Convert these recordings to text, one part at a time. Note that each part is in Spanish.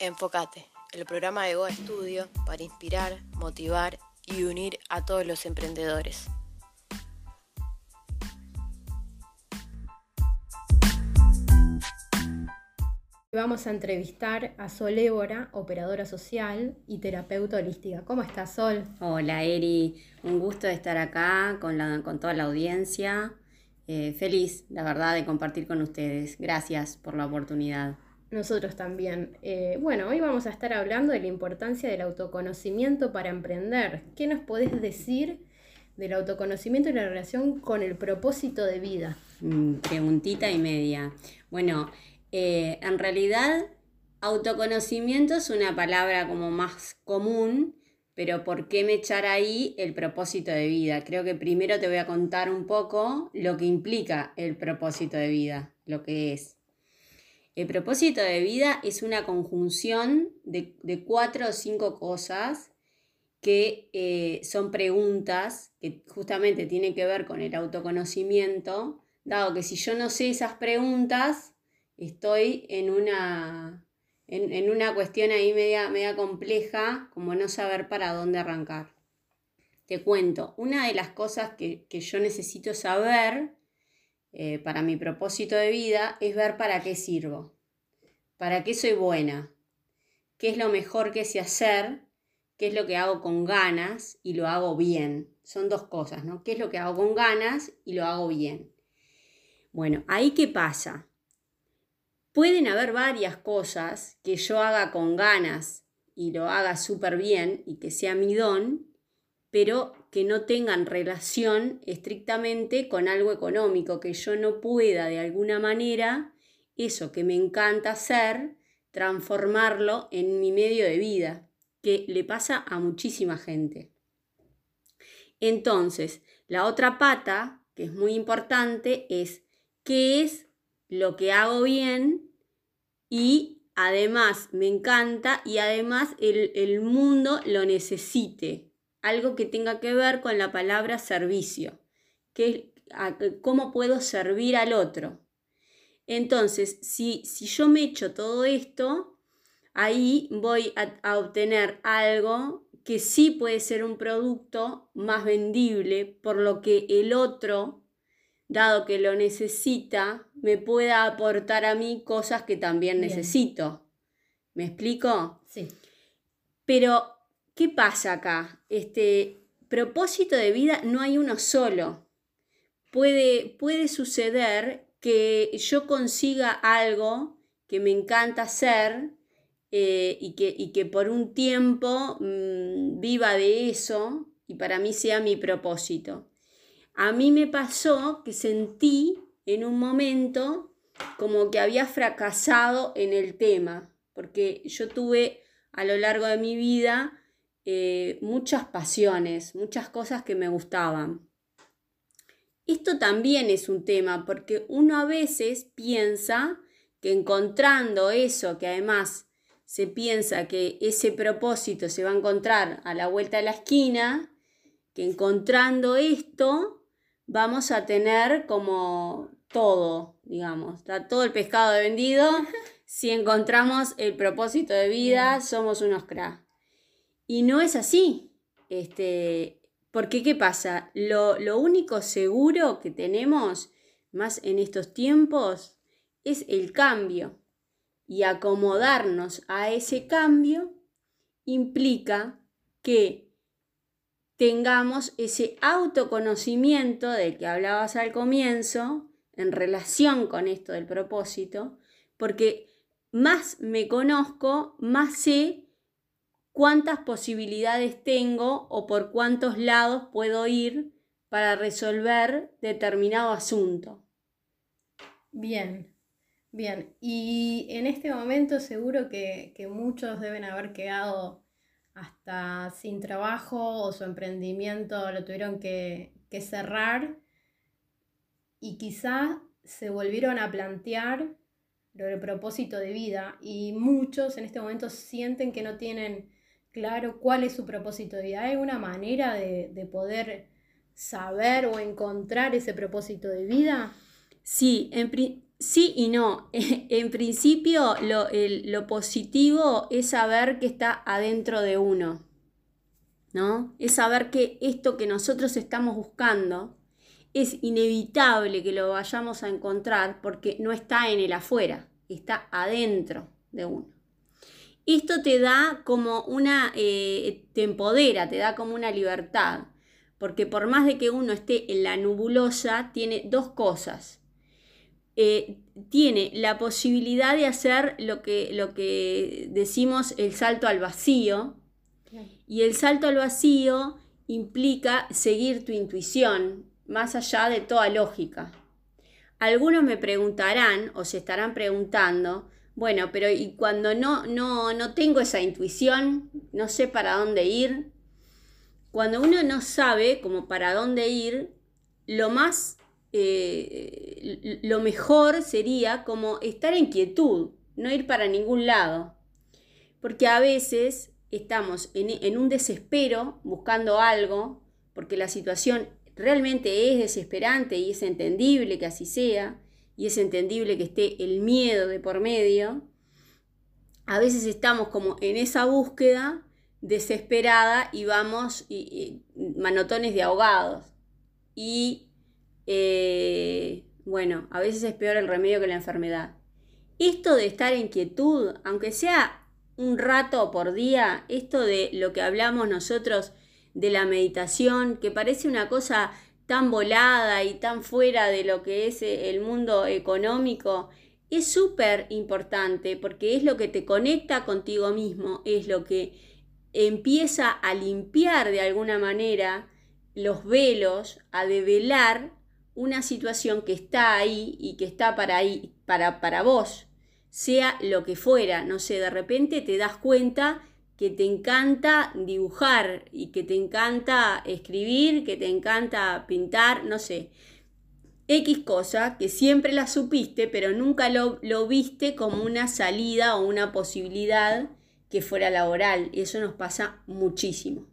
Enfocate, el programa de Goa Estudio para inspirar, motivar y unir a todos los emprendedores. Vamos a entrevistar a Sol Évora, operadora social y terapeuta holística. ¿Cómo estás, Sol? Hola, Eri. Un gusto de estar acá con, la, con toda la audiencia. Eh, feliz, la verdad, de compartir con ustedes. Gracias por la oportunidad. Nosotros también. Eh, bueno, hoy vamos a estar hablando de la importancia del autoconocimiento para emprender. ¿Qué nos podés decir del autoconocimiento y la relación con el propósito de vida? Mm, preguntita y media. Bueno, eh, en realidad, autoconocimiento es una palabra como más común, pero ¿por qué me echar ahí el propósito de vida? Creo que primero te voy a contar un poco lo que implica el propósito de vida, lo que es. El propósito de vida es una conjunción de, cuatro o cinco cosas que eh, son preguntas que justamente tienen que ver con el autoconocimiento, dado que si yo no sé esas preguntas, estoy en una, en, una cuestión ahí media, media compleja, como no saber para dónde arrancar. Te cuento, una de las cosas que, yo necesito saber eh, para mi propósito de vida es ver para qué sirvo, para qué soy buena, qué es lo mejor que sé hacer, qué es lo que hago con ganas y lo hago bien. Son dos cosas, ¿no? ¿Qué es lo que hago con ganas y lo hago bien? Bueno, ahí qué pasa. Pueden haber varias cosas que yo haga con ganas y lo haga súper bien y que sea mi don, pero que no tengan relación estrictamente con algo económico, que yo no pueda de alguna manera eso que me encanta hacer, transformarlo en mi medio de vida, que le pasa a muchísima gente. Entonces, la otra pata, que es muy importante, es qué es lo que hago bien y además me encanta y además el, mundo lo necesite. Algo que tenga que ver con la palabra servicio, que cómo puedo servir al otro. Entonces, si, si yo me echo todo esto, ahí voy a obtener algo que sí puede ser un producto más vendible, por lo que el otro dado que lo necesita, me pueda aportar a mí cosas que también necesito. ¿Me explico? Sí. Pero, ¿qué pasa acá? Este propósito de vida no hay uno solo. Puede, puede suceder que yo consiga algo que me encanta hacer eh, y, que, y, que, por un tiempo mm, viva de eso y para mí sea mi propósito. A mí me pasó que sentí en un momento como que había fracasado en el tema, porque yo tuve a lo largo de mi vida eh, muchas pasiones, muchas cosas que me gustaban. Esto también es un tema, porque uno a veces piensa que encontrando eso, que además se piensa que ese propósito se va a encontrar a la vuelta de la esquina, que encontrando esto vamos a tener como todo, digamos, está todo el pescado vendido. si encontramos el propósito de vida, somos unos cracks. Y no es así. Este, porque, ¿qué pasa? Lo, lo único seguro que tenemos, más en estos tiempos, es el cambio. Y acomodarnos a ese cambio implica que tengamos ese autoconocimiento del que hablabas al comienzo en relación con esto del propósito, porque más me conozco, más sé cuántas posibilidades tengo o por cuántos lados puedo ir para resolver determinado asunto. Bien, bien. Y en este momento seguro que, que muchos deben haber quedado hasta sin trabajo o su emprendimiento lo tuvieron que, cerrar y quizá se volvieron a plantear el propósito de vida y muchos en este momento sienten que no tienen claro cuál es su propósito de vida. ¿Hay una manera de, poder saber o encontrar ese propósito de vida? Sí, Sí y no. En principio, lo, positivo es saber que está adentro de uno, ¿no? Es saber que esto que nosotros estamos buscando es inevitable que lo vayamos a encontrar porque no está en el afuera, está adentro de uno. Esto te da como una, eh, te empodera, te da como una libertad, porque por más de que uno esté en la nubulosa, tiene dos cosas eh, tiene la posibilidad de hacer lo que, lo que decimos el salto al vacío. Y el salto al vacío implica seguir tu intuición, más allá de toda lógica. Algunos me preguntarán o se estarán preguntando, bueno, pero ¿y cuando no, no, no tengo esa intuición, no sé para dónde ir? Cuando uno no sabe como para dónde ir, lo más eh, lo mejor sería como estar en quietud, no ir para ningún lado. Porque a veces estamos en, un desespero buscando algo, porque la situación realmente es desesperante y es entendible que así sea, y es entendible que esté el miedo de por medio. A veces estamos como en esa búsqueda desesperada y vamos y, manotones de ahogados. Y eh, bueno, a veces es peor el remedio que la enfermedad. Esto de estar en quietud, aunque sea un rato por día, esto de lo que hablamos nosotros de la meditación, que parece una cosa tan volada y tan fuera de lo que es eh, el mundo económico, es súper importante porque es lo que te conecta contigo mismo, es lo que empieza a limpiar de alguna manera los velos, a develar una situación que está ahí y que está para ahí, para, para vos, sea lo que fuera, no sé, de repente te das cuenta que te encanta dibujar y que te encanta escribir, que te encanta pintar, no sé. X cosa que siempre la supiste, pero nunca lo, lo viste como una salida o una posibilidad que fuera laboral. Y eso nos pasa muchísimo.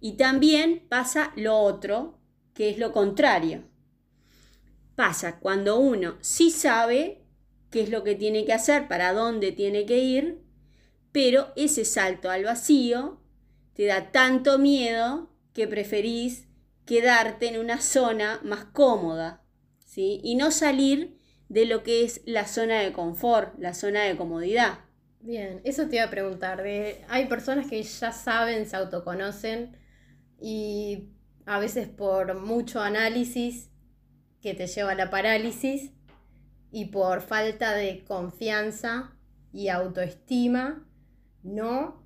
Y también pasa lo otro, que es lo contrario pasa cuando uno sí sabe qué es lo que tiene que hacer, para dónde tiene que ir, pero ese salto al vacío te da tanto miedo que preferís quedarte en una zona más cómoda, ¿sí? Y no salir de lo que es la zona de confort, la zona de comodidad. Bien, eso te iba a preguntar. hay personas que ya saben, se autoconocen y a veces por mucho análisis que te lleva a la parálisis y por falta de confianza y autoestima no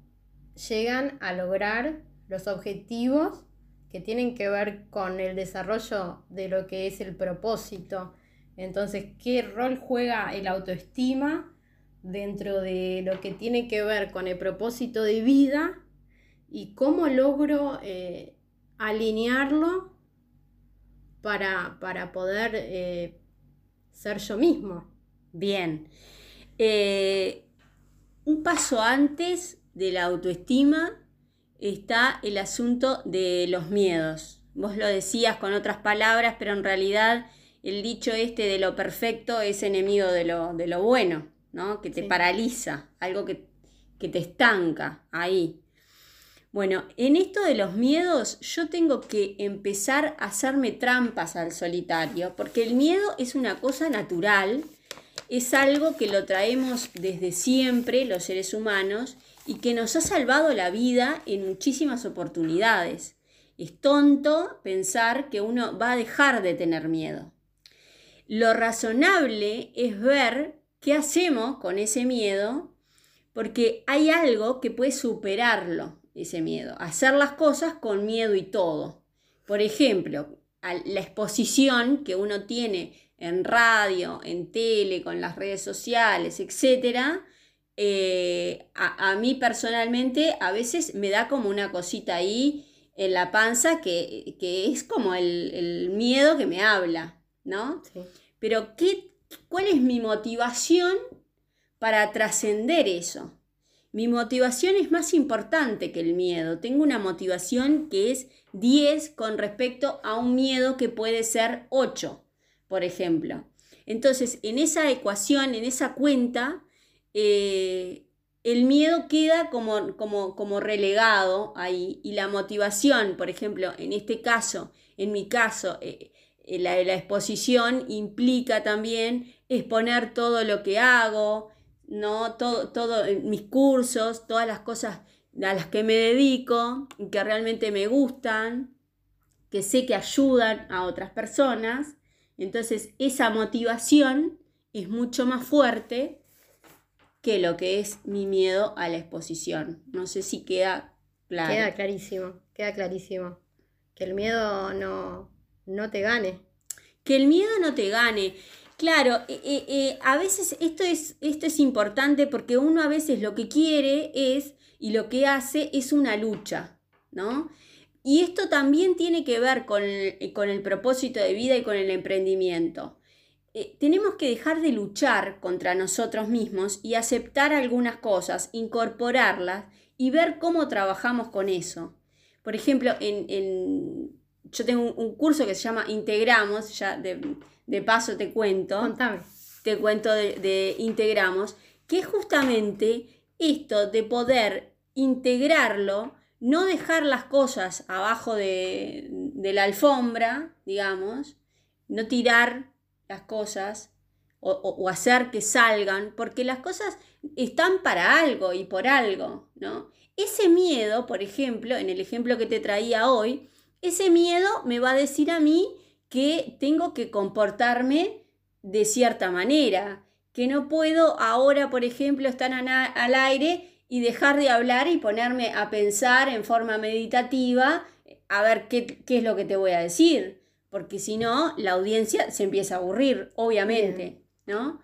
llegan a lograr los objetivos que tienen que ver con el desarrollo de lo que es el propósito. Entonces, ¿qué rol juega el autoestima dentro de lo que tiene que ver con el propósito de vida y cómo logro eh, alinearlo para, poder eh, ser yo mismo. Bien. Eh, un paso antes de la autoestima está el asunto de los miedos. Vos lo decías con otras palabras, pero en realidad el dicho este de lo perfecto es enemigo de lo, de lo bueno, ¿no? Que te paraliza, algo que, que te estanca ahí. Bueno, en esto de los miedos yo tengo que empezar a hacerme trampas al solitario, porque el miedo es una cosa natural, es algo que lo traemos desde siempre los seres humanos y que nos ha salvado la vida en muchísimas oportunidades. Es tonto pensar que uno va a dejar de tener miedo. Lo razonable es ver qué hacemos con ese miedo, porque hay algo que puede superarlo ese miedo. Hacer las cosas con miedo y todo. Por ejemplo, la exposición que uno tiene en radio, en tele, con las redes sociales, etc., eh, a, mí personalmente a veces me da como una cosita ahí en la panza que, es como el, miedo que me habla, ¿no? Pero ¿qué, ¿cuál es mi motivación para trascender eso? Mi motivación es más importante que el miedo. Tengo una motivación que es 10 con respecto a un miedo que puede ser 8, por ejemplo. Entonces, en esa ecuación, en esa cuenta, eh, el miedo queda como, como, como relegado ahí y la motivación, por ejemplo, en este caso, en mi caso, eh, eh, la, la exposición implica también exponer todo lo que hago, ¿no? Todo, mis cursos, todas las cosas a las que me dedico, que realmente me gustan, que sé que ayudan a otras personas. Entonces esa motivación es mucho más fuerte que lo que es mi miedo a la exposición. No sé si queda claro. Queda clarísimo, queda clarísimo. Que el miedo no, no te gane. Que el miedo no te gane. Claro, eh, eh, eh, a veces esto es, esto es importante porque uno a veces lo que quiere es y lo que hace es una lucha, ¿no? Y esto también tiene que ver con el, con el propósito de vida y con el emprendimiento. tenemos que dejar de luchar contra nosotros mismos y aceptar algunas cosas, incorporarlas y ver cómo trabajamos con eso. Por ejemplo, en, yo tengo un, curso que se llama Integramos, ya de, paso te cuento. Contame. Te cuento de, Integramos, que es justamente esto de poder integrarlo, no dejar las cosas abajo de, la alfombra, digamos, no tirar las cosas o, hacer que salgan, porque las cosas están para algo y por algo, ¿no? Ese miedo, por ejemplo, en el ejemplo que te traía hoy, ese miedo me va a decir a mí que tengo que comportarme de cierta manera, que no puedo ahora, por ejemplo, estar al aire y dejar de hablar y ponerme a pensar en forma meditativa a ver qué, es lo que te voy a decir, porque si no, la audiencia se empieza a aburrir, obviamente, ¿no?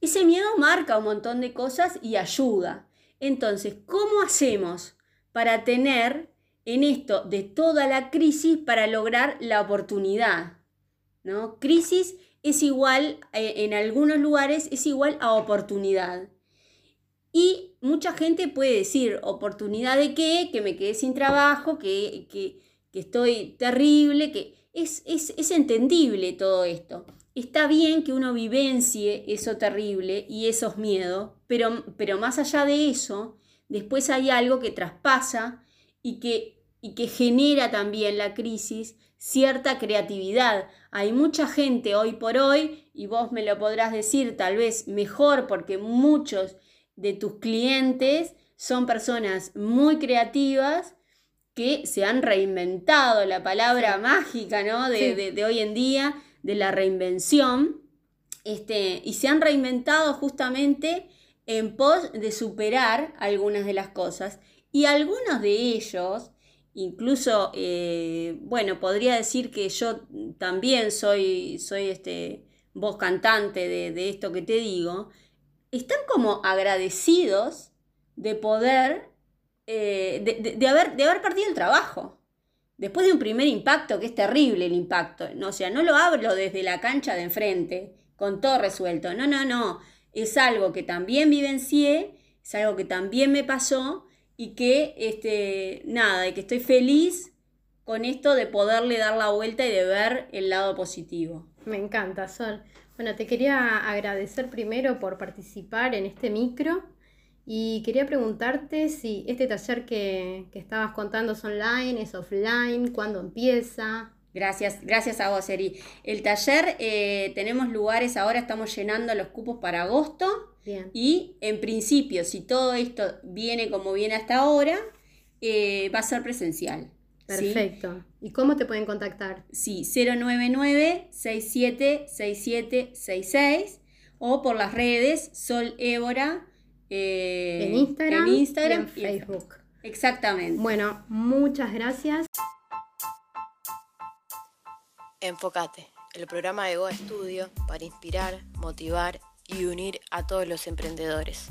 Ese miedo marca un montón de cosas y ayuda. Entonces, ¿cómo hacemos para tener en esto de toda la crisis para lograr la oportunidad. ¿no? Crisis es igual, eh, en algunos lugares es igual a oportunidad. Y mucha gente puede decir, ¿oportunidad de qué? Que me quedé sin trabajo, que, que, estoy terrible, que es, es, entendible todo esto. Está bien que uno vivencie eso terrible y esos miedos, pero, pero más allá de eso, después hay algo que traspasa y que, y que genera también la crisis cierta creatividad. Hay mucha gente hoy por hoy, y vos me lo podrás decir tal vez mejor porque muchos de tus clientes son personas muy creativas que se han reinventado, la palabra mágica ¿no? de, de, hoy en día, de la reinvención, este, y se han reinventado justamente en pos de superar algunas de las cosas. Y algunos de ellos, incluso, eh, bueno, podría decir que yo también soy, soy este, voz cantante de, esto que te digo, están como agradecidos de poder, eh, de, haber, de haber partido el trabajo. Después de un primer impacto, que es terrible el impacto, ¿no? o sea, no lo hablo desde la cancha de enfrente, con todo resuelto, no, no, no, es algo que también vivencié, es algo que también me pasó y que, este, nada, de que estoy feliz con esto de poderle dar la vuelta y de ver el lado positivo. Me encanta, Sol. Bueno, te quería agradecer primero por participar en este micro y quería preguntarte si este taller que, que estabas contando es online, es offline, cuándo empieza. Gracias, gracias a vos, Eri. El taller, eh, tenemos lugares, ahora estamos llenando los cupos para agosto. Bien. Y en principio, si todo esto viene como viene hasta ahora, eh, va a ser presencial. Perfecto. ¿Y cómo te pueden contactar? Sí, 099-676766 o por las redes Sol Évora. Eh, en Instagram, en Instagram y en Facebook. exactamente. Bueno, muchas gracias. Enfócate, el programa de Goa Estudio para inspirar, motivar y unir a todos los emprendedores.